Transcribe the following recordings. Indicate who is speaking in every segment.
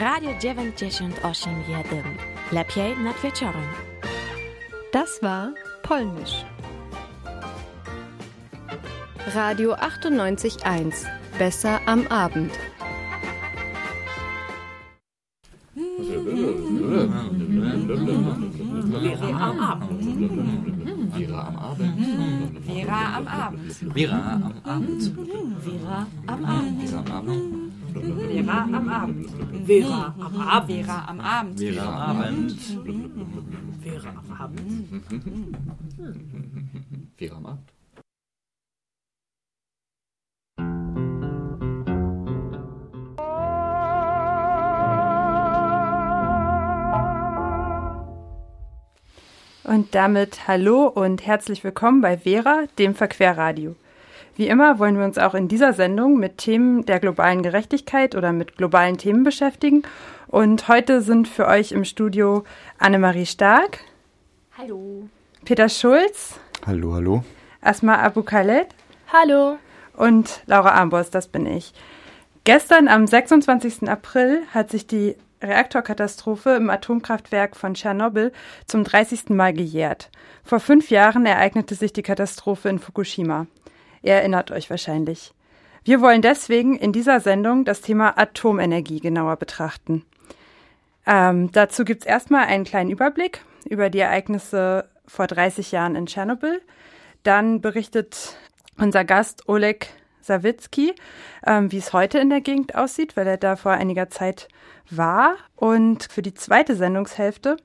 Speaker 1: Radio 98,1 Lepiej nad wieczorem.
Speaker 2: Das war Polnisch. Radio 98.1. Besser am Abend.
Speaker 3: Vera am Abend.
Speaker 4: Vera am Abend.
Speaker 3: Vera am Abend.
Speaker 4: Vera am Abend.
Speaker 3: Vera am Abend.
Speaker 4: Vera am Abend.
Speaker 3: Vera am Abend. Vera am Abend. Vera am Abend.
Speaker 4: Vera am Abend.
Speaker 3: Vera am Abend.
Speaker 4: Vera am Abend.
Speaker 5: Und damit hallo und herzlich willkommen bei Vera, dem Verquerradio. Wie immer wollen wir uns auch in dieser Sendung mit Themen der globalen Gerechtigkeit oder mit globalen Themen beschäftigen. Und heute sind für euch im Studio Annemarie Stark.
Speaker 6: Hallo.
Speaker 5: Peter Schulz.
Speaker 7: Hallo, hallo.
Speaker 5: Asma Abu Khaled.
Speaker 6: Hallo.
Speaker 5: Und Laura Ambos, das bin ich. Gestern am 26. April hat sich die Reaktorkatastrophe im Atomkraftwerk von Tschernobyl zum 30. Mal gejährt. Vor fünf Jahren ereignete sich die Katastrophe in Fukushima. Ihr erinnert euch wahrscheinlich. Wir wollen deswegen in dieser Sendung das Thema Atomenergie genauer betrachten. Ähm, dazu gibt's erstmal einen kleinen Überblick über die Ereignisse vor 30 Jahren in Tschernobyl. Dann berichtet unser Gast Oleg Sawicki, ähm, wie es heute in der Gegend aussieht, weil er da vor einiger Zeit war. Und für die zweite Sendungshälfte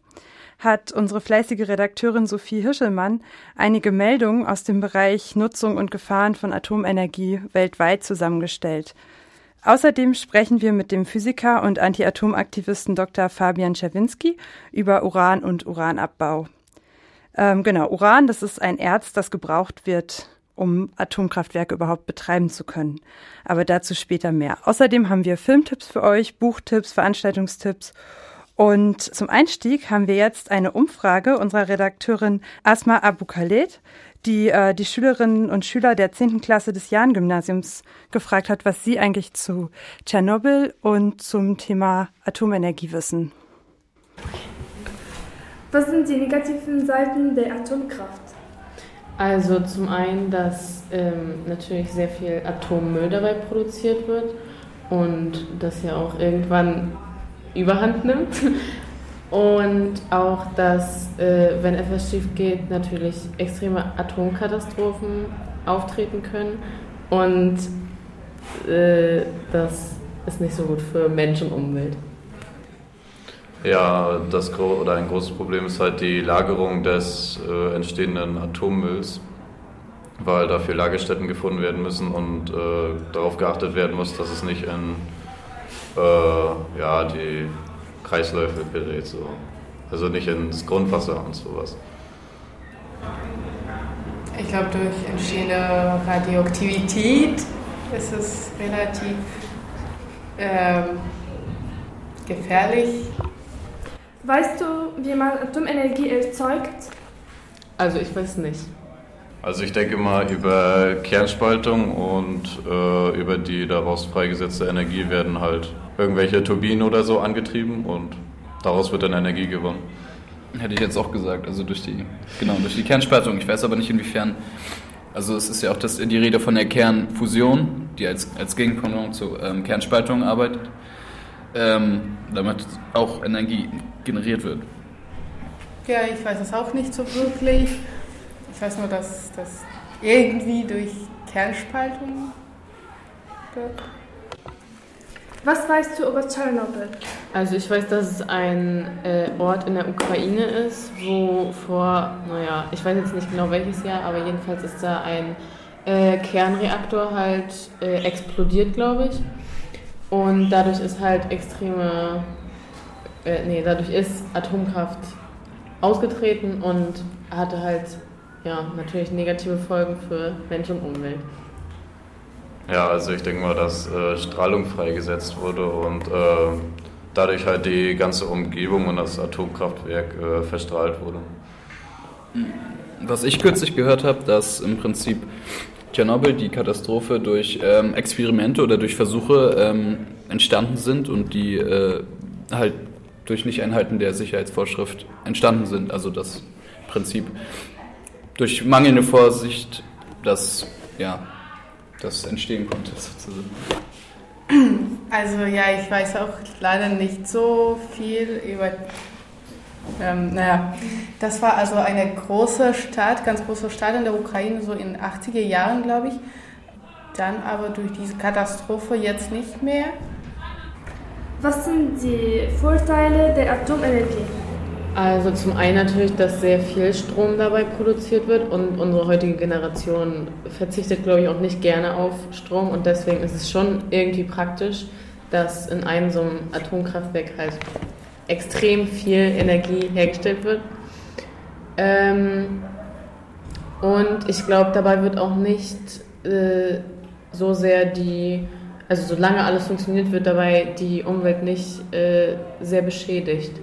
Speaker 5: hat unsere fleißige Redakteurin Sophie Hischelmann einige Meldungen aus dem Bereich Nutzung und Gefahren von Atomenergie weltweit zusammengestellt. Außerdem sprechen wir mit dem Physiker und Anti-Atom-Aktivisten Dr. Fabian Czerwinski über Uran und Uranabbau. Ähm, genau, Uran, das ist ein Erz, das gebraucht wird, um Atomkraftwerke überhaupt betreiben zu können. Aber dazu später mehr. Außerdem haben wir Filmtipps für euch, Buchtipps, Veranstaltungstipps. Und zum Einstieg haben wir jetzt eine Umfrage unserer Redakteurin Asma Abu Khaled, die äh, die Schülerinnen und Schüler der 10. Klasse des Jahn-Gymnasiums gefragt hat, was sie eigentlich zu Tschernobyl und zum Thema Atomenergie wissen.
Speaker 8: Was sind die negativen Seiten der Atomkraft?
Speaker 9: Also zum einen, dass ähm, natürlich sehr viel Atommüll dabei produziert wird und das ja auch irgendwann überhand nimmt. Und auch, dass, äh, wenn etwas schief geht, natürlich extreme Atomkatastrophen auftreten können. Und äh, das ist nicht so gut für Mensch und Umwelt.
Speaker 10: Ja, das oder ein großes Problem ist halt die Lagerung des äh, entstehenden Atommülls, weil dafür Lagerstätten gefunden werden müssen und äh, darauf geachtet werden muss, dass es nicht in äh, ja, die Kreisläufe gerät. So. Also nicht ins Grundwasser und sowas.
Speaker 11: Ich glaube, durch entstehende Radioaktivität ist es relativ ähm, gefährlich.
Speaker 8: Weißt du, wie man Atomenergie erzeugt?
Speaker 9: Also ich weiß nicht.
Speaker 10: Also ich denke mal, über Kernspaltung und äh, über die daraus freigesetzte Energie werden halt irgendwelche Turbinen oder so angetrieben und daraus wird dann Energie gewonnen.
Speaker 4: Hätte ich jetzt auch gesagt, also durch die, genau, durch die Kernspaltung. Ich weiß aber nicht inwiefern, also es ist ja auch das, die Rede von der Kernfusion, die als, als Gegenpendant zur ähm, Kernspaltung arbeitet, ähm, damit auch Energie generiert wird.
Speaker 11: Ja, ich weiß es auch nicht so wirklich. Ich weiß nur, dass das irgendwie durch Kernspaltung wird.
Speaker 8: Was weißt du über Tschernobyl?
Speaker 9: Also ich weiß, dass es ein äh, Ort in der Ukraine ist, wo vor, naja, ich weiß jetzt nicht genau welches Jahr, aber jedenfalls ist da ein äh, Kernreaktor halt äh, explodiert, glaube ich. Und dadurch ist halt extreme, äh, nee, dadurch ist Atomkraft ausgetreten und hatte halt, ja, natürlich negative Folgen für Mensch und Umwelt.
Speaker 10: Ja, also ich denke mal, dass äh, Strahlung freigesetzt wurde und äh, dadurch halt die ganze Umgebung und das Atomkraftwerk äh, verstrahlt wurde.
Speaker 4: Was ich kürzlich gehört habe, dass im Prinzip Tschernobyl, die Katastrophe, durch ähm, Experimente oder durch Versuche ähm, entstanden sind und die äh, halt durch Nicht-Einhalten der Sicherheitsvorschrift entstanden sind. Also das Prinzip durch mangelnde Vorsicht, dass ja, das entstehen konnte sozusagen.
Speaker 11: Also ja, ich weiß auch leider nicht so viel über. Ähm, naja, das war also eine große Stadt, ganz große Stadt in der Ukraine, so in den 80er Jahren, glaube ich. Dann aber durch diese Katastrophe jetzt nicht mehr.
Speaker 8: Was sind die Vorteile der Atomenergie?
Speaker 9: Also zum einen natürlich, dass sehr viel Strom dabei produziert wird und unsere heutige Generation verzichtet, glaube ich, auch nicht gerne auf Strom und deswegen ist es schon irgendwie praktisch, dass in einem so einem Atomkraftwerk halt extrem viel Energie hergestellt wird. Ähm, und ich glaube, dabei wird auch nicht äh, so sehr die, also solange alles funktioniert, wird dabei die Umwelt nicht äh, sehr beschädigt.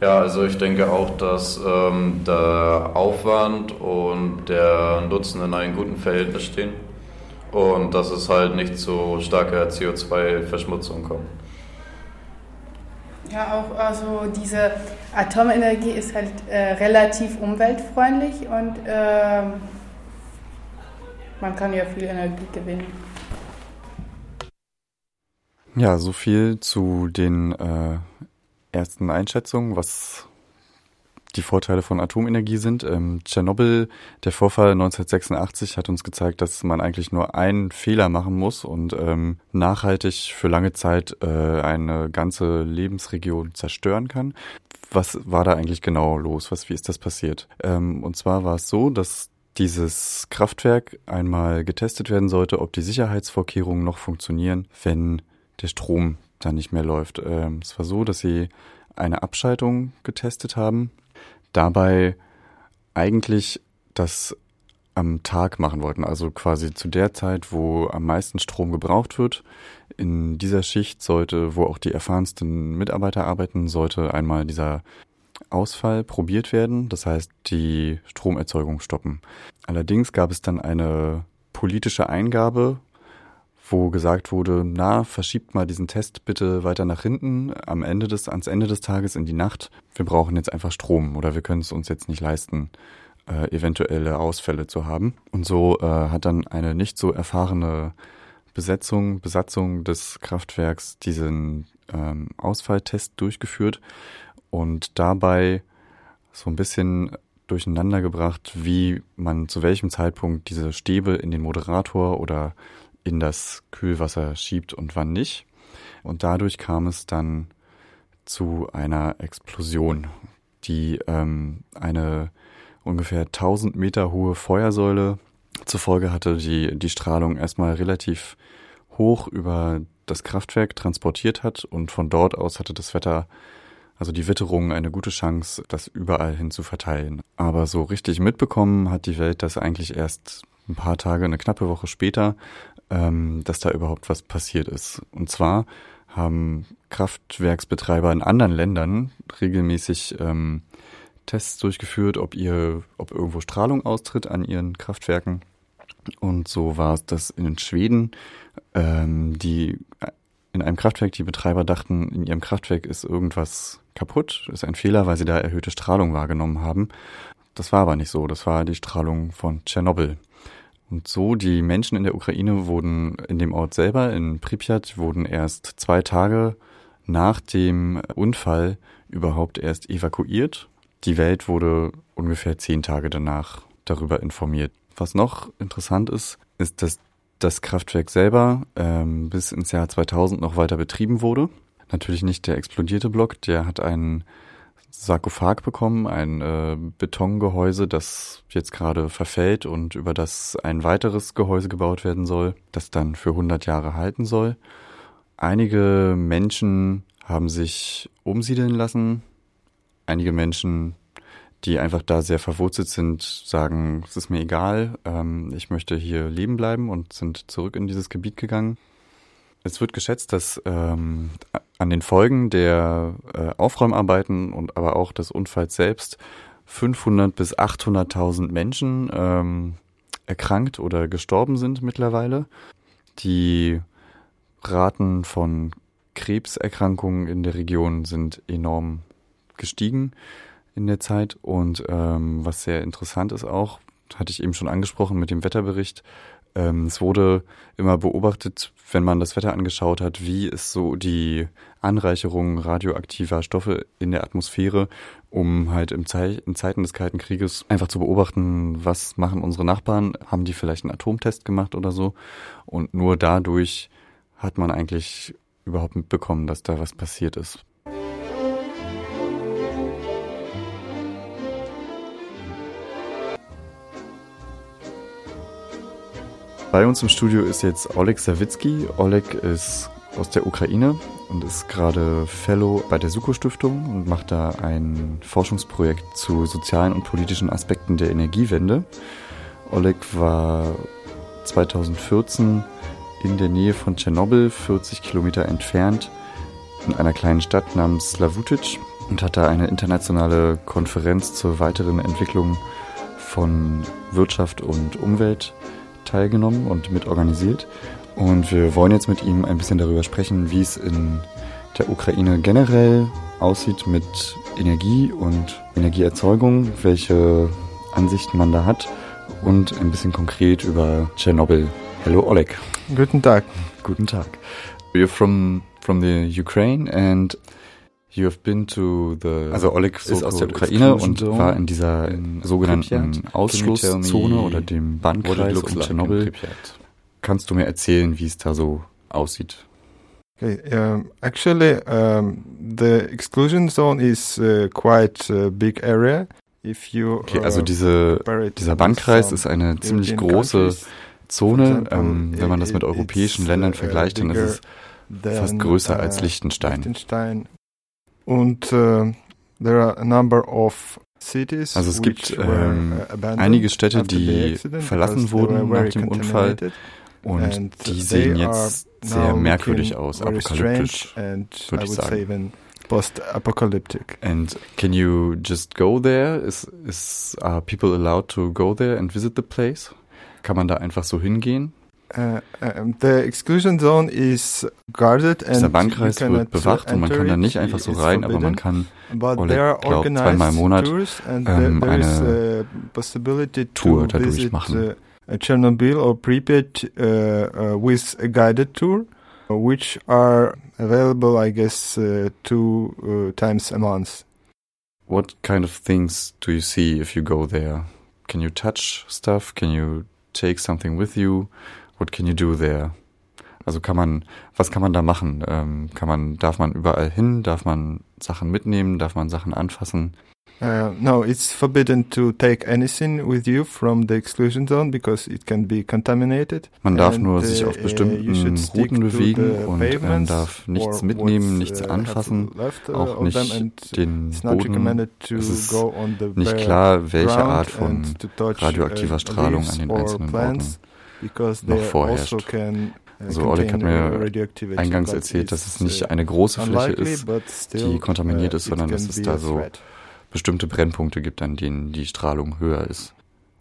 Speaker 10: Ja, also ich denke auch, dass ähm, der Aufwand und der Nutzen in einem guten Verhältnis stehen und dass es halt nicht zu starker CO2-Verschmutzung kommt.
Speaker 11: Ja, auch also diese Atomenergie ist halt äh, relativ umweltfreundlich und äh, man kann ja viel Energie gewinnen.
Speaker 7: Ja, so viel zu den äh, ersten Einschätzungen, was die Vorteile von Atomenergie sind. Ähm, Tschernobyl, der Vorfall 1986, hat uns gezeigt, dass man eigentlich nur einen Fehler machen muss und ähm, nachhaltig für lange Zeit äh, eine ganze Lebensregion zerstören kann. Was war da eigentlich genau los? Was, wie ist das passiert? Ähm, und zwar war es so, dass dieses Kraftwerk einmal getestet werden sollte, ob die Sicherheitsvorkehrungen noch funktionieren, wenn der Strom da nicht mehr läuft. Ähm, es war so, dass sie eine Abschaltung getestet haben, dabei eigentlich das am Tag machen wollten, also quasi zu der Zeit, wo am meisten Strom gebraucht wird. In dieser Schicht sollte, wo auch die erfahrensten Mitarbeiter arbeiten, sollte einmal dieser Ausfall probiert werden, das heißt die Stromerzeugung stoppen. Allerdings gab es dann eine politische Eingabe wo gesagt wurde, na, verschiebt mal diesen Test bitte weiter nach hinten, am Ende des, ans Ende des Tages in die Nacht. Wir brauchen jetzt einfach Strom oder wir können es uns jetzt nicht leisten, äh, eventuelle Ausfälle zu haben. Und so äh, hat dann eine nicht so erfahrene Besetzung, Besatzung des Kraftwerks diesen ähm, Ausfalltest durchgeführt und dabei so ein bisschen durcheinander gebracht, wie man zu welchem Zeitpunkt diese Stäbe in den Moderator oder in das Kühlwasser schiebt und wann nicht. Und dadurch kam es dann zu einer Explosion, die ähm, eine ungefähr 1000 Meter hohe Feuersäule zur Folge hatte, die die Strahlung erstmal relativ hoch über das Kraftwerk transportiert hat und von dort aus hatte das Wetter, also die Witterung, eine gute Chance, das überall hin zu verteilen. Aber so richtig mitbekommen hat die Welt das eigentlich erst ein paar Tage, eine knappe Woche später, ähm, dass da überhaupt was passiert ist. Und zwar haben Kraftwerksbetreiber in anderen Ländern regelmäßig ähm, Tests durchgeführt, ob ihr, ob irgendwo Strahlung austritt an ihren Kraftwerken. Und so war es, dass in Schweden ähm, die in einem Kraftwerk die Betreiber dachten, in ihrem Kraftwerk ist irgendwas kaputt, ist ein Fehler, weil sie da erhöhte Strahlung wahrgenommen haben. Das war aber nicht so. Das war die Strahlung von Tschernobyl. Und so, die Menschen in der Ukraine wurden in dem Ort selber, in Pripyat, wurden erst zwei Tage nach dem Unfall überhaupt erst evakuiert. Die Welt wurde ungefähr zehn Tage danach darüber informiert. Was noch interessant ist, ist, dass das Kraftwerk selber ähm, bis ins Jahr 2000 noch weiter betrieben wurde. Natürlich nicht der explodierte Block, der hat einen Sarkophag bekommen, ein äh, Betongehäuse, das jetzt gerade verfällt und über das ein weiteres Gehäuse gebaut werden soll, das dann für 100 Jahre halten soll. Einige Menschen haben sich umsiedeln lassen. Einige Menschen, die einfach da sehr verwurzelt sind, sagen, es ist mir egal, ähm, ich möchte hier leben bleiben und sind zurück in dieses Gebiet gegangen. Es wird geschätzt, dass ähm, an den Folgen der äh, Aufräumarbeiten und aber auch des Unfalls selbst 500 bis 800.000 Menschen ähm, erkrankt oder gestorben sind mittlerweile. Die Raten von Krebserkrankungen in der Region sind enorm gestiegen in der Zeit. Und ähm, was sehr interessant ist auch, hatte ich eben schon angesprochen mit dem Wetterbericht, ähm, es wurde immer beobachtet, wenn man das Wetter angeschaut hat, wie ist so die Anreicherung radioaktiver Stoffe in der Atmosphäre, um halt im Zei in Zeiten des Kalten Krieges einfach zu beobachten, was machen unsere Nachbarn, haben die vielleicht einen Atomtest gemacht oder so. Und nur dadurch hat man eigentlich überhaupt mitbekommen, dass da was passiert ist. Bei uns im Studio ist jetzt Oleg Sawicki. Oleg ist aus der Ukraine und ist gerade Fellow bei der Suko-Stiftung und macht da ein Forschungsprojekt zu sozialen und politischen Aspekten der Energiewende. Oleg war 2014 in der Nähe von Tschernobyl, 40 Kilometer entfernt, in einer kleinen Stadt namens Slavutic und hat da eine internationale Konferenz zur weiteren Entwicklung von Wirtschaft und Umwelt teilgenommen und mitorganisiert. Und wir wollen jetzt mit ihm ein bisschen darüber sprechen, wie es in der Ukraine generell aussieht mit Energie und Energieerzeugung, welche Ansichten man da hat und ein bisschen konkret über Tschernobyl. Hallo Oleg.
Speaker 12: Guten Tag.
Speaker 7: Guten Tag. You're from from the Ukraine and you have been to the Also Oleg ist aus der Ukraine und war in dieser in sogenannten Ausschlusszone oder dem Bannkreis um Tschernobyl. Kannst du mir erzählen, wie es da so aussieht?
Speaker 12: Okay, um, actually, um, the exclusion zone is uh, quite a big area. If you,
Speaker 7: okay, also diese, dieser Bannkreis ist eine ziemlich große Zone. Ähm, wenn man das mit europäischen Ländern uh, vergleicht, dann ist es fast größer als uh, Liechtenstein.
Speaker 12: Und uh, there are a number of
Speaker 7: also es gibt ähm, einige Städte, die verlassen wurden nach dem Unfall und die sehen jetzt sehr merkwürdig aus, apokalyptisch, würde ich sagen.
Speaker 12: Post-apocalyptic.
Speaker 7: And can you just go there? Is, is are people allowed to go there and visit the place? Kann man da einfach so hingehen?
Speaker 12: Uh, the exclusion zone is guarded and
Speaker 7: Dieser Bankkreis wird bewacht und man kann da nicht einfach so rein, aber man kann, Oleg glaubt, zweimal im Monat ähm, eine Tour dadurch machen.
Speaker 12: Uh, Chernobyl or Pripyat uh, uh, with a guided tour, which are available, I guess, uh, two uh, times a month.
Speaker 7: What kind of things do you see if you go there? Can you touch stuff? Can you take something with you? What can you do there? Also kann man, was kann man da machen? Ähm, kann man, darf man überall hin? Darf man Sachen mitnehmen? Darf man Sachen anfassen?
Speaker 12: Uh, no, it's forbidden to take anything with you from the exclusion zone because it can be contaminated.
Speaker 7: Man darf nur sich auf uh, bestimmten Routen bewegen und man darf nichts mitnehmen, nichts uh, anfassen, auch nicht den Boden. Es ist nicht klar, welche Art von radioaktiver Strahlung an den einzelnen Orten noch vorherrscht. Also Oleg hat mir eingangs erzählt, dass es nicht eine große Fläche ist, die kontaminiert ist, sondern dass es da so bestimmte Brennpunkte gibt, an denen die Strahlung höher ist.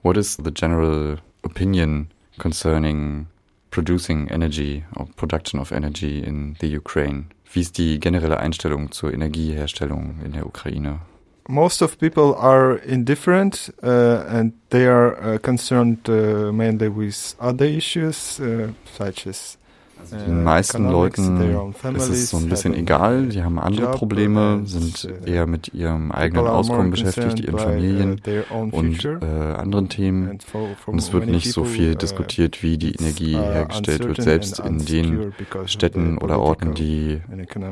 Speaker 7: What is the general opinion concerning producing energy or production of energy in the Ukraine? Wie ist die generelle Einstellung zur Energieherstellung in der Ukraine?
Speaker 12: Most of people are indifferent uh, and they are uh, concerned uh, mainly with other issues uh, such as
Speaker 7: also den meisten Leuten ist es so ein bisschen egal, die haben andere Probleme, sind eher mit ihrem eigenen Auskommen beschäftigt, ihren Familien und äh, anderen Themen. Und es wird nicht so viel diskutiert, wie die Energie hergestellt wird, selbst in den Städten oder Orten, die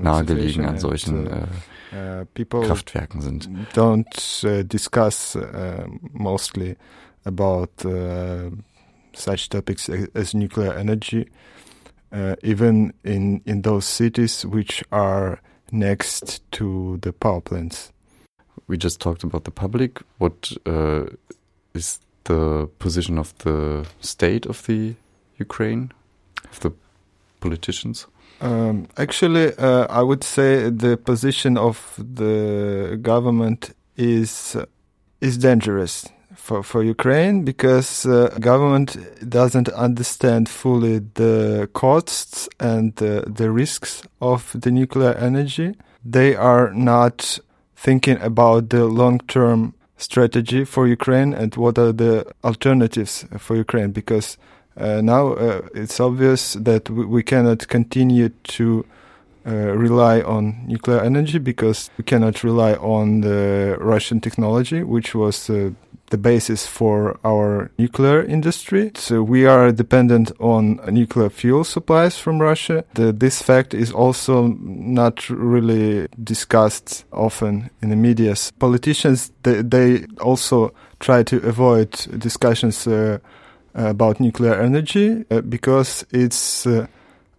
Speaker 7: nahegelegen an solchen äh, Kraftwerken sind.
Speaker 12: Don't uh, discuss uh, mostly about uh, such topics as nuclear energy. Uh, even in in those cities which are next to the power plants.
Speaker 7: We just talked about the public. What uh, is the position of the state of the Ukraine, of the politicians?
Speaker 12: Um, actually, uh, I would say the position of the government is is dangerous for, for Ukraine because uh, government doesn't understand fully the costs and uh, the risks of the nuclear energy. They are not thinking about the long-term strategy for Ukraine and what are the alternatives for Ukraine because uh, now uh, it's obvious that we, we cannot continue to uh, rely on nuclear energy because we cannot rely on the Russian technology, which was uh, the basis for our nuclear industry. So we are dependent on nuclear fuel supplies from Russia. The, this fact is also not really discussed often in the media. Politicians, they, they also try to avoid discussions uh, about nuclear energy uh, because it's uh,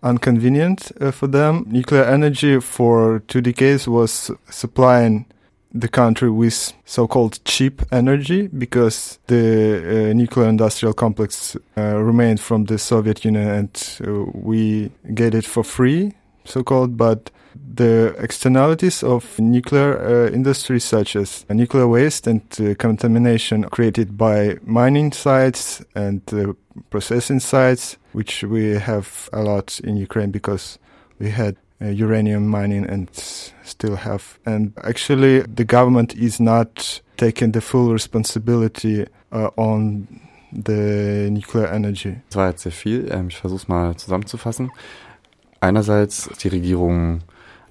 Speaker 12: inconvenient uh, for them. Nuclear energy for two decades was supplying the country with so-called cheap energy because the uh, nuclear industrial complex uh, remained from the Soviet Union and uh, we get it for free, so-called, but the externalities of nuclear uh, industry such as nuclear waste and uh, contamination created by mining sites and uh, processing sites, which we have a lot in Ukraine because we had uranium mining and still have. And actually, the government is not taking the full responsibility uh, on the nuclear energy.
Speaker 7: Das war jetzt sehr viel. Ähm, ich versuche es mal zusammenzufassen. Einerseits die Regierung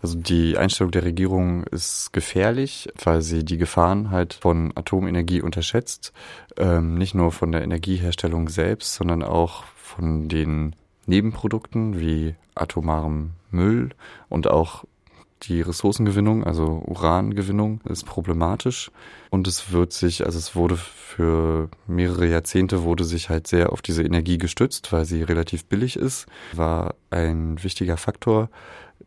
Speaker 7: also die Einstellung der Regierung ist gefährlich, weil sie die Gefahren halt von Atomenergie unterschätzt. Ähm, nicht nur von der Energieherstellung selbst, sondern auch von den Nebenprodukten wie atomarem Müll und auch die Ressourcengewinnung, also Urangewinnung, ist problematisch. Und es wird sich, also es wurde für mehrere Jahrzehnte wurde sich halt sehr auf diese Energie gestützt, weil sie relativ billig ist, war ein wichtiger Faktor.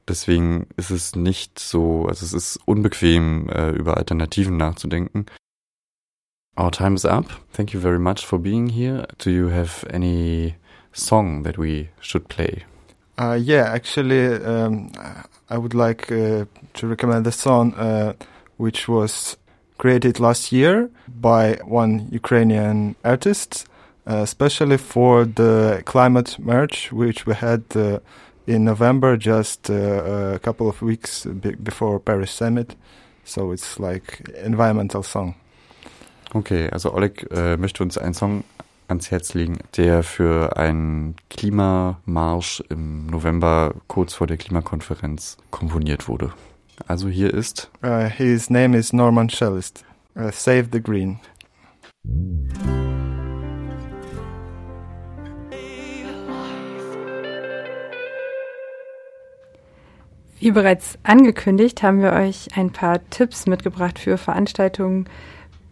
Speaker 7: Deswegen ist es nicht so, also es ist unbequem, äh, über Alternativen nachzudenken. Our time is up. Thank you very much for being here. Do you have any song that we should play?
Speaker 12: Uh, yeah, actually, um, I would like uh, to recommend a song uh, which was created last year by one Ukrainian artist, uh, especially for the climate march which we had uh, in November, just uh, a couple of weeks before Paris Summit. So it's like environmental song.
Speaker 7: Okay, also Oleg äh, möchte uns einen Song ans Herz legen, der für einen Klimamarsch im November kurz vor der Klimakonferenz komponiert wurde. Also hier ist.
Speaker 12: Uh, his name is Norman Shellist. Uh, Save the Green.
Speaker 5: Wie bereits angekündigt, haben wir euch ein paar Tipps mitgebracht für Veranstaltungen,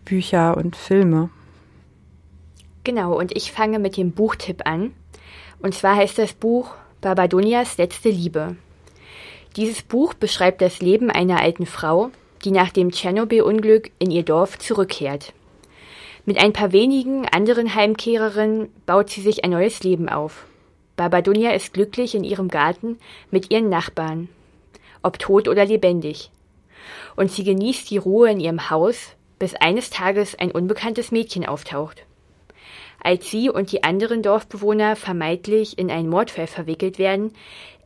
Speaker 5: Bücher und Filme.
Speaker 6: Genau, und ich fange mit dem Buchtipp an. Und zwar heißt das Buch Babadonias letzte Liebe. Dieses Buch beschreibt das Leben einer alten Frau, die nach dem Tschernobyl-Unglück in ihr Dorf zurückkehrt. Mit ein paar wenigen anderen Heimkehrerinnen baut sie sich ein neues Leben auf. Babadonia ist glücklich in ihrem Garten mit ihren Nachbarn ob tot oder lebendig. Und sie genießt die Ruhe in ihrem Haus, bis eines Tages ein unbekanntes Mädchen auftaucht. Als sie und die anderen Dorfbewohner vermeintlich in einen Mordfall verwickelt werden,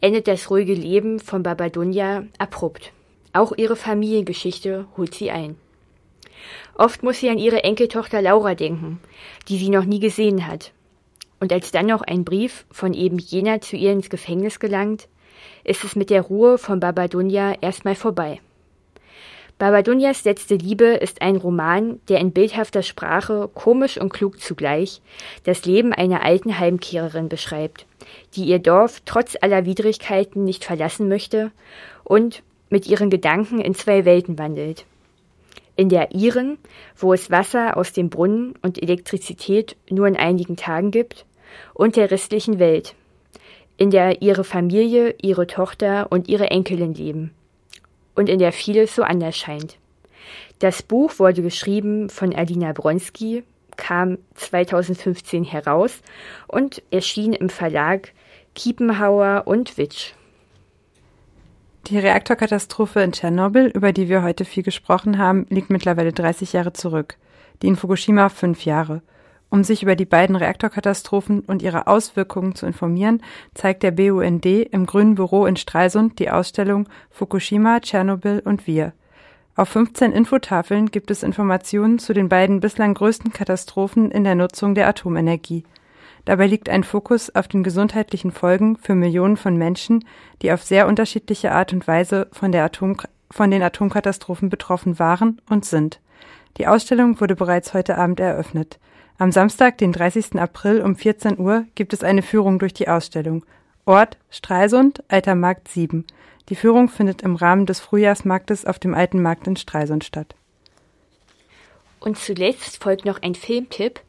Speaker 6: endet das ruhige Leben von Babadunya abrupt. Auch ihre Familiengeschichte holt sie ein. Oft muss sie an ihre Enkeltochter Laura denken, die sie noch nie gesehen hat. Und als dann noch ein Brief von eben jener zu ihr ins Gefängnis gelangt, ist es mit der Ruhe von Babadunya erstmal vorbei. Babadunyas letzte Liebe ist ein Roman, der in bildhafter Sprache, komisch und klug zugleich, das Leben einer alten Heimkehrerin beschreibt, die ihr Dorf trotz aller Widrigkeiten nicht verlassen möchte und mit ihren Gedanken in zwei Welten wandelt. In der ihren, wo es Wasser aus dem Brunnen und Elektrizität nur in einigen Tagen gibt, und der restlichen Welt, in der ihre Familie, ihre Tochter und ihre Enkelin leben und in der vieles so anders scheint. Das Buch wurde geschrieben von Alina Bronski, kam 2015 heraus und erschien im Verlag Kiepenhauer und Witsch.
Speaker 5: Die Reaktorkatastrophe in Tschernobyl, über die wir heute viel gesprochen haben, liegt mittlerweile 30 Jahre zurück. Die in Fukushima fünf Jahre. Um sich über die beiden Reaktorkatastrophen und ihre Auswirkungen zu informieren, zeigt der BUND im Grünen Büro in Stralsund die Ausstellung Fukushima, Tschernobyl und wir. Auf 15 Infotafeln gibt es Informationen zu den beiden bislang größten Katastrophen in der Nutzung der Atomenergie. Dabei liegt ein Fokus auf den gesundheitlichen Folgen für Millionen von Menschen, die auf sehr unterschiedliche Art und Weise von, Atom von den Atomkatastrophen betroffen waren und sind. Die Ausstellung wurde bereits heute Abend eröffnet. Am Samstag, den 30. April um 14 Uhr gibt es eine Führung durch die Ausstellung. Ort Stralsund, Alter Markt 7. Die Führung findet im Rahmen des Frühjahrsmarktes auf dem Alten Markt in Stralsund statt.
Speaker 6: Und zuletzt folgt noch ein Filmtipp.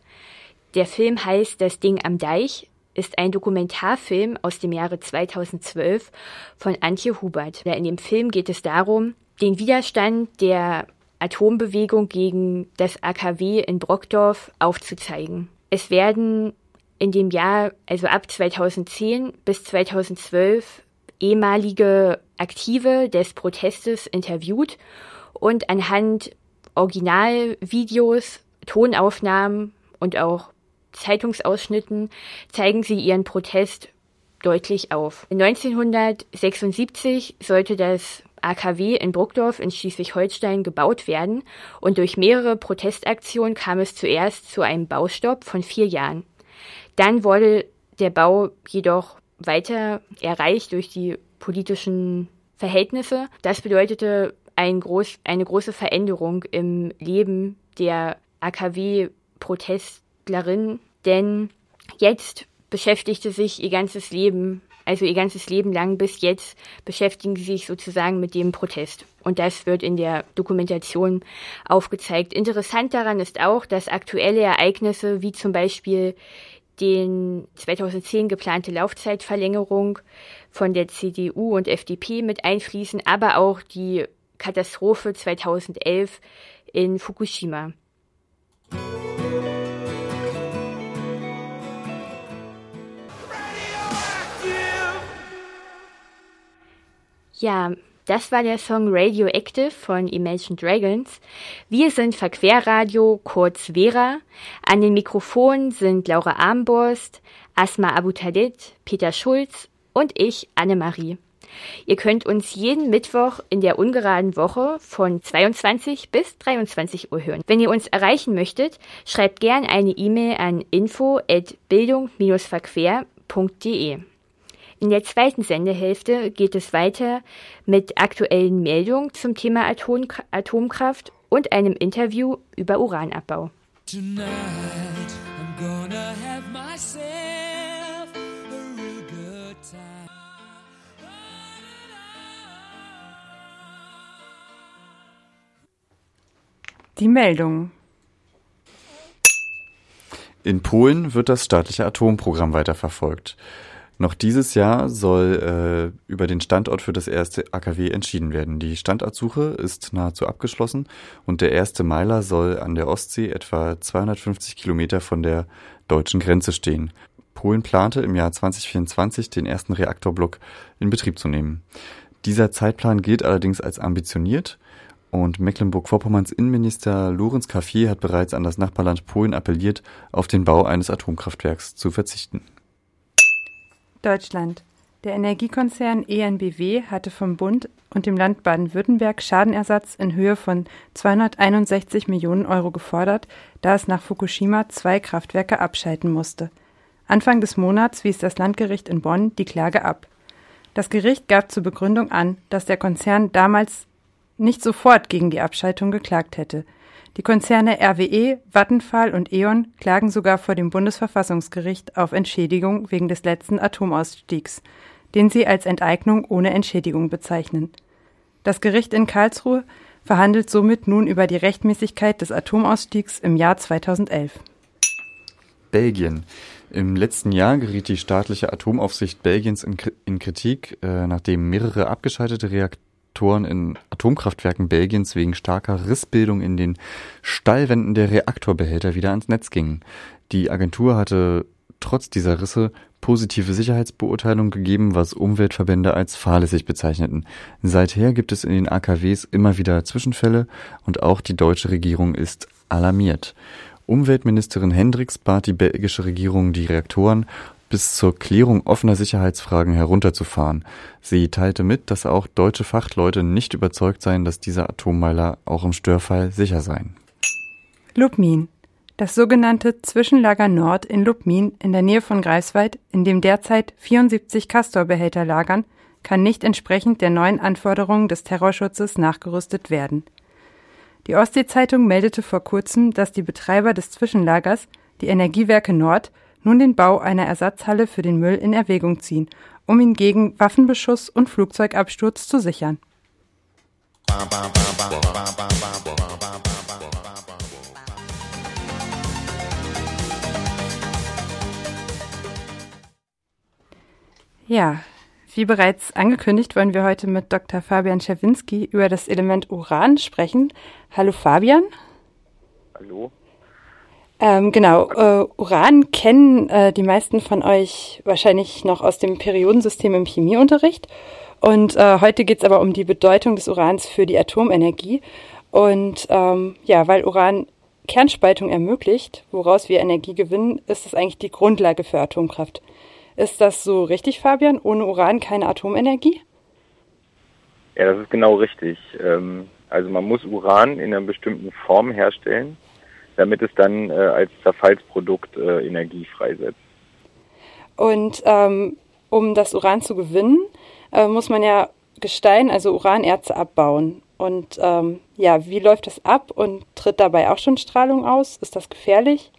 Speaker 6: Der Film heißt Das Ding am Deich, ist ein Dokumentarfilm aus dem Jahre 2012 von Antje Hubert. In dem Film geht es darum, den Widerstand der Atombewegung gegen das AKW in Brockdorf aufzuzeigen. Es werden in dem Jahr, also ab 2010 bis 2012, ehemalige Aktive des Protestes interviewt und anhand Originalvideos, Tonaufnahmen und auch Zeitungsausschnitten zeigen sie ihren Protest deutlich auf. 1976 sollte das AKW in Bruckdorf in Schleswig-Holstein gebaut werden und durch mehrere Protestaktionen kam es zuerst zu einem Baustopp von vier Jahren. Dann wurde der Bau jedoch weiter erreicht durch die politischen Verhältnisse. Das bedeutete ein groß, eine große Veränderung im Leben der AKW-Protestlerin, denn jetzt beschäftigte sich ihr ganzes Leben also ihr ganzes Leben lang bis jetzt beschäftigen sie sich sozusagen mit dem Protest. Und das wird in der Dokumentation aufgezeigt. Interessant daran ist auch, dass aktuelle Ereignisse wie zum Beispiel den 2010 geplante Laufzeitverlängerung von der CDU und FDP mit einfließen, aber auch die Katastrophe 2011 in Fukushima. Ja, das war der Song Radioactive von Imagine Dragons. Wir sind Verquerradio, kurz Vera. An den Mikrofonen sind Laura Armborst, Asma Abutadit, Peter Schulz und ich, Annemarie. Ihr könnt uns jeden Mittwoch in der ungeraden Woche von 22 bis 23 Uhr hören. Wenn ihr uns erreichen möchtet, schreibt gern eine E-Mail an info@bildung-verquer.de. In der zweiten Sendehälfte geht es weiter mit aktuellen Meldungen zum Thema Atom Atomkraft und einem Interview über Uranabbau.
Speaker 5: Die Meldung.
Speaker 7: In Polen wird das staatliche Atomprogramm weiterverfolgt. Noch dieses Jahr soll äh, über den Standort für das erste AKW entschieden werden. Die Standortsuche ist nahezu abgeschlossen und der erste Meiler soll an der Ostsee etwa 250 Kilometer von der deutschen Grenze stehen. Polen plante im Jahr 2024 den ersten Reaktorblock in Betrieb zu nehmen. Dieser Zeitplan gilt allerdings als ambitioniert und Mecklenburg-Vorpommerns Innenminister Lorenz Cafier hat bereits an das Nachbarland Polen appelliert, auf den Bau eines Atomkraftwerks zu verzichten.
Speaker 5: Deutschland. Der Energiekonzern EnBW hatte vom Bund und dem Land Baden-Württemberg Schadenersatz in Höhe von 261 Millionen Euro gefordert, da es nach Fukushima zwei Kraftwerke abschalten musste. Anfang des Monats wies das Landgericht in Bonn die Klage ab. Das Gericht gab zur Begründung an, dass der Konzern damals nicht sofort gegen die Abschaltung geklagt hätte. Die Konzerne RWE, Vattenfall und E.ON klagen sogar vor dem Bundesverfassungsgericht auf Entschädigung wegen des letzten Atomausstiegs, den sie als Enteignung ohne Entschädigung bezeichnen. Das Gericht in Karlsruhe verhandelt somit nun über die Rechtmäßigkeit des Atomausstiegs im Jahr 2011.
Speaker 7: Belgien. Im letzten Jahr geriet die staatliche Atomaufsicht Belgiens in, Kritik, äh, nachdem mehrere abgeschaltete Reaktoren Reaktoren in Atomkraftwerken Belgiens wegen starker Rissbildung in den Stallwänden der Reaktorbehälter wieder ans Netz gingen. Die Agentur hatte trotz dieser Risse positive Sicherheitsbeurteilung gegeben, was Umweltverbände als fahrlässig bezeichneten. Seither gibt es in den AKWs immer wieder Zwischenfälle und auch die deutsche Regierung ist alarmiert. Umweltministerin Hendricks bat die belgische Regierung, die Reaktoren bis zur Klärung offener Sicherheitsfragen herunterzufahren. Sie teilte mit, dass auch deutsche Fachleute nicht überzeugt seien, dass diese Atommeiler auch im Störfall sicher seien.
Speaker 5: Lubmin. Das sogenannte Zwischenlager Nord in Lubmin in der Nähe von Greifswald, in dem derzeit 74 Castor-Behälter lagern, kann nicht entsprechend der neuen Anforderungen des Terrorschutzes nachgerüstet werden. Die Ostsee-Zeitung meldete vor kurzem, dass die Betreiber des Zwischenlagers, die Energiewerke Nord, nun den Bau einer Ersatzhalle für den Müll in Erwägung ziehen, um ihn gegen Waffenbeschuss und Flugzeugabsturz zu sichern. Ja, wie bereits angekündigt, wollen wir heute mit Dr. Fabian Schawinski über das Element Uran sprechen. Hallo Fabian.
Speaker 13: Hallo.
Speaker 5: Ähm, genau, äh, Uran kennen äh, die meisten von euch wahrscheinlich noch aus dem Periodensystem im Chemieunterricht. Und äh, heute geht es aber um die Bedeutung des Urans für die Atomenergie. Und ähm, ja, weil Uran Kernspaltung ermöglicht, woraus wir Energie gewinnen, ist es eigentlich die Grundlage für Atomkraft. Ist das so richtig, Fabian? Ohne Uran keine Atomenergie?
Speaker 13: Ja, das ist genau richtig. Ähm, also man muss Uran in einer bestimmten Form herstellen damit es dann äh, als Zerfallsprodukt äh, Energie freisetzt.
Speaker 5: Und ähm, um das Uran zu gewinnen, äh, muss man ja Gestein, also Uranerze abbauen. Und ähm, ja, wie läuft das ab und tritt dabei auch schon Strahlung aus? Ist das gefährlich?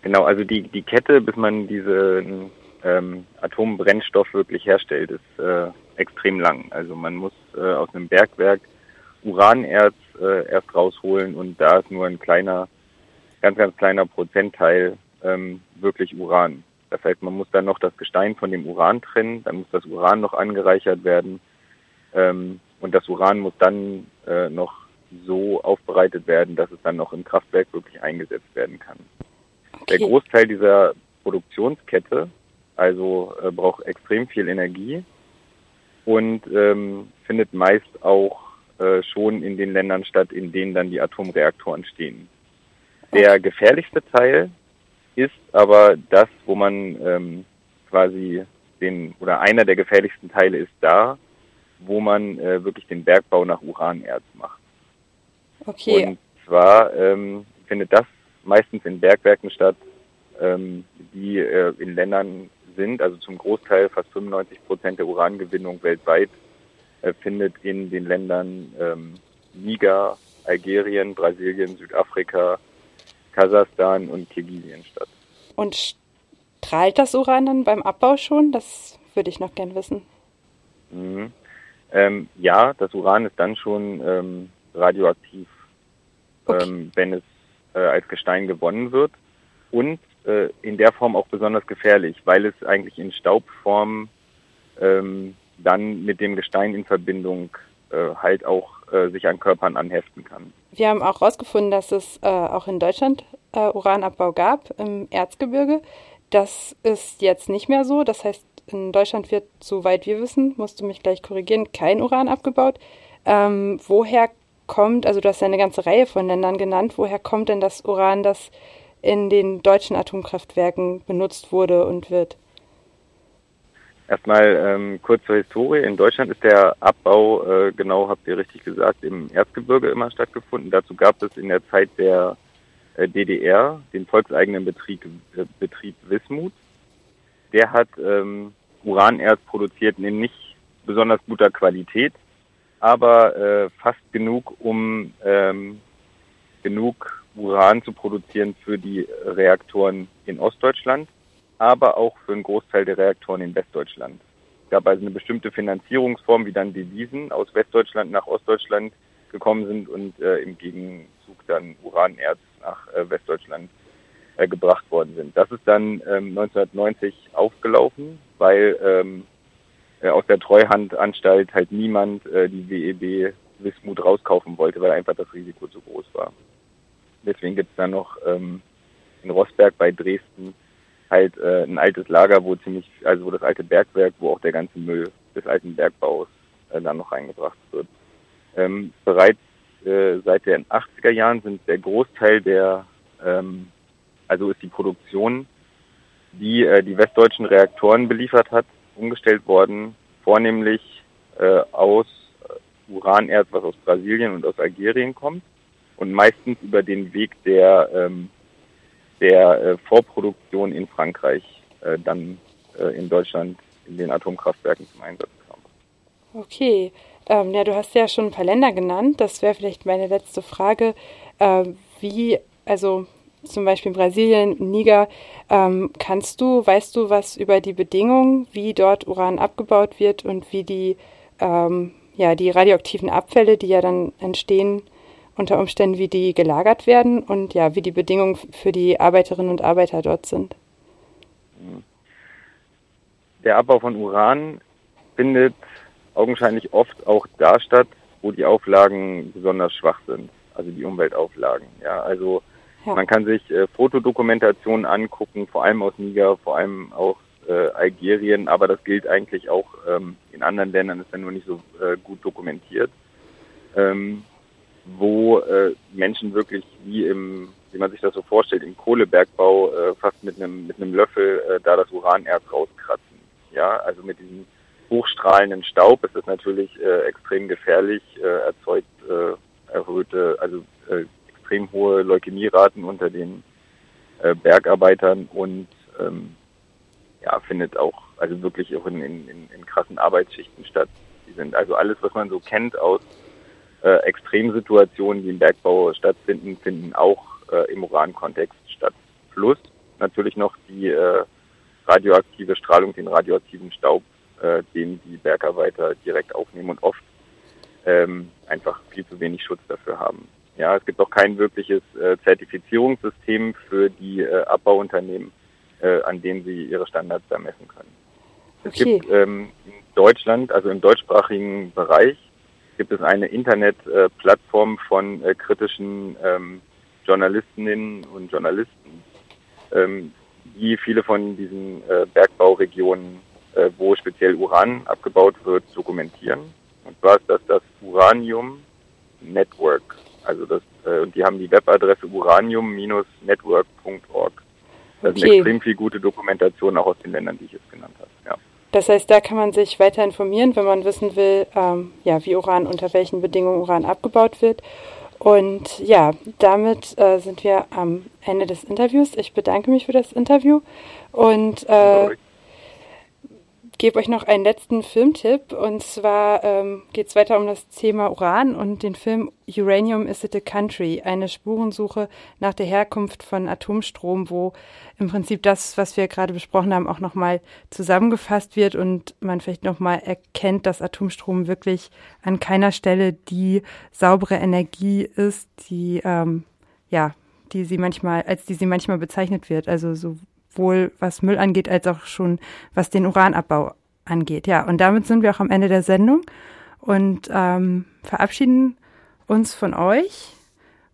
Speaker 13: Genau, also die, die Kette, bis man diesen ähm, Atombrennstoff wirklich herstellt, ist äh, extrem lang. Also man muss äh, aus einem Bergwerk Uranerz äh, erst rausholen und da ist nur ein kleiner, ganz, ganz kleiner Prozentteil ähm, wirklich Uran. Das heißt, man muss dann noch das Gestein von dem Uran trennen, dann muss das Uran noch angereichert werden ähm, und das Uran muss dann äh, noch so aufbereitet werden, dass es dann noch im Kraftwerk wirklich eingesetzt werden kann. Okay. Der Großteil dieser Produktionskette also äh, braucht extrem viel Energie und ähm, findet meist auch äh, schon in den Ländern statt, in denen dann die Atomreaktoren stehen. Der gefährlichste Teil ist aber das, wo man ähm, quasi den, oder einer der gefährlichsten Teile ist da, wo man äh, wirklich den Bergbau nach Uranerz macht.
Speaker 5: Okay.
Speaker 13: Und zwar ähm, findet das meistens in Bergwerken statt, ähm, die äh, in Ländern sind, also zum Großteil fast 95 Prozent der Urangewinnung weltweit findet in den Ländern ähm, Niger, Algerien, Brasilien, Südafrika, Kasachstan und Kirgisien statt.
Speaker 5: Und strahlt das Uran dann beim Abbau schon? Das würde ich noch gern wissen.
Speaker 13: Mhm. Ähm, ja, das Uran ist dann schon ähm, radioaktiv, okay. ähm, wenn es äh, als Gestein gewonnen wird und äh, in der Form auch besonders gefährlich, weil es eigentlich in Staubform ähm, dann mit dem Gestein in Verbindung äh, halt auch äh, sich an Körpern anheften kann.
Speaker 5: Wir haben auch herausgefunden, dass es äh, auch in Deutschland äh, Uranabbau gab im Erzgebirge. Das ist jetzt nicht mehr so. Das heißt, in Deutschland wird, soweit wir wissen, musst du mich gleich korrigieren, kein Uran abgebaut. Ähm, woher kommt, also du hast ja eine ganze Reihe von Ländern genannt, woher kommt denn das Uran, das in den deutschen Atomkraftwerken benutzt wurde und wird?
Speaker 13: Erstmal ähm, kurz zur Historie. In Deutschland ist der Abbau, äh, genau habt ihr richtig gesagt, im Erzgebirge immer stattgefunden. Dazu gab es in der Zeit der äh, DDR den volkseigenen Betrieb, äh, Betrieb Wismut. Der hat ähm, Uranerz produziert in nicht besonders guter Qualität, aber äh, fast genug, um ähm, genug Uran zu produzieren für die Reaktoren in Ostdeutschland aber auch für einen Großteil der Reaktoren in Westdeutschland. Es gab also eine bestimmte Finanzierungsform, wie dann Devisen aus Westdeutschland nach Ostdeutschland gekommen sind und äh, im Gegenzug dann Uranerz nach äh, Westdeutschland äh, gebracht worden sind. Das ist dann ähm, 1990 aufgelaufen, weil ähm, äh, aus der Treuhandanstalt halt niemand äh, die WEB Wismut rauskaufen wollte, weil einfach das Risiko zu groß war. Deswegen gibt es dann noch ähm, in Rossberg bei Dresden halt äh, ein altes Lager, wo ziemlich, also wo das alte Bergwerk, wo auch der ganze Müll des alten Bergbaus äh, dann noch reingebracht wird. Ähm, bereits äh, seit den 80er Jahren sind der Großteil der, ähm, also ist die Produktion, die äh, die westdeutschen Reaktoren beliefert hat, umgestellt worden, vornehmlich äh, aus Uranerz, was aus Brasilien und aus Algerien kommt und meistens über den Weg der, ähm, der äh, Vorproduktion in Frankreich äh, dann äh, in Deutschland in den Atomkraftwerken zum Einsatz kam.
Speaker 5: Okay, ähm, ja, du hast ja schon ein paar Länder genannt. Das wäre vielleicht meine letzte Frage. Äh, wie, also zum Beispiel Brasilien, Niger, ähm, kannst du, weißt du was über die Bedingungen, wie dort Uran abgebaut wird und wie die, ähm, ja, die radioaktiven Abfälle, die ja dann entstehen, unter Umständen, wie die gelagert werden und ja, wie die Bedingungen für die Arbeiterinnen und Arbeiter dort sind?
Speaker 13: Der Abbau von Uran findet augenscheinlich oft auch da statt, wo die Auflagen besonders schwach sind, also die Umweltauflagen. Ja, also ja. man kann sich äh, Fotodokumentationen angucken, vor allem aus Niger, vor allem aus äh, Algerien, aber das gilt eigentlich auch ähm, in anderen Ländern, ist ja nur nicht so äh, gut dokumentiert, ähm, wo äh, Menschen wirklich wie im, wie man sich das so vorstellt, im Kohlebergbau äh, fast mit einem mit einem Löffel äh, da das Uranerz rauskratzen. Ja, also mit diesem hochstrahlenden Staub ist es natürlich äh, extrem gefährlich, äh, erzeugt äh, erhöhte, also äh, extrem hohe Leukämieraten unter den äh, Bergarbeitern und ähm, ja, findet auch, also wirklich auch in, in, in krassen Arbeitsschichten statt. Die sind also alles, was man so kennt aus äh, Extremsituationen, die im Bergbau stattfinden, finden auch äh, im Uran-Kontext statt. Plus natürlich noch die äh, radioaktive Strahlung, den radioaktiven Staub, äh, den die Bergarbeiter direkt aufnehmen und oft ähm, einfach viel zu wenig Schutz dafür haben. Ja, es gibt auch kein wirkliches äh, Zertifizierungssystem für die äh, Abbauunternehmen, äh, an denen sie ihre Standards da messen können. Es okay. gibt ähm, in Deutschland, also im deutschsprachigen Bereich, gibt es eine Internetplattform von äh, kritischen ähm, Journalistinnen und Journalisten, ähm, die viele von diesen äh, Bergbauregionen, äh, wo speziell Uran abgebaut wird, dokumentieren. Und zwar ist das das Uranium Network. Also das, und die haben die Webadresse uranium-network.org. Da okay. sind extrem viel gute Dokumentation auch aus den Ländern, die ich jetzt genannt habe. Ja.
Speaker 5: Das heißt, da kann man sich weiter informieren, wenn man wissen will, ähm, ja, wie Uran, unter welchen Bedingungen Uran abgebaut wird. Und ja, damit äh, sind wir am Ende des Interviews. Ich bedanke mich für das Interview und äh, gebe euch noch einen letzten Filmtipp. Und zwar ähm, geht es weiter um das Thema Uran und den Film Uranium is it a Country? Eine Spurensuche nach der Herkunft von Atomstrom, wo im Prinzip das, was wir gerade besprochen haben, auch nochmal zusammengefasst wird und man vielleicht nochmal erkennt, dass Atomstrom wirklich an keiner Stelle die saubere Energie ist, die, ähm, ja, die sie manchmal, als die sie manchmal bezeichnet wird. Also so sowohl was Müll angeht, als auch schon was den Uranabbau angeht. Ja, und damit sind wir auch am Ende der Sendung und ähm, verabschieden uns von euch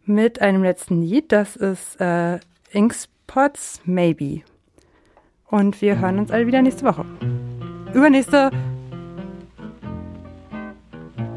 Speaker 5: mit einem letzten Lied. Das ist äh, Inkspots Maybe. Und wir hören uns alle wieder nächste Woche. Übernächste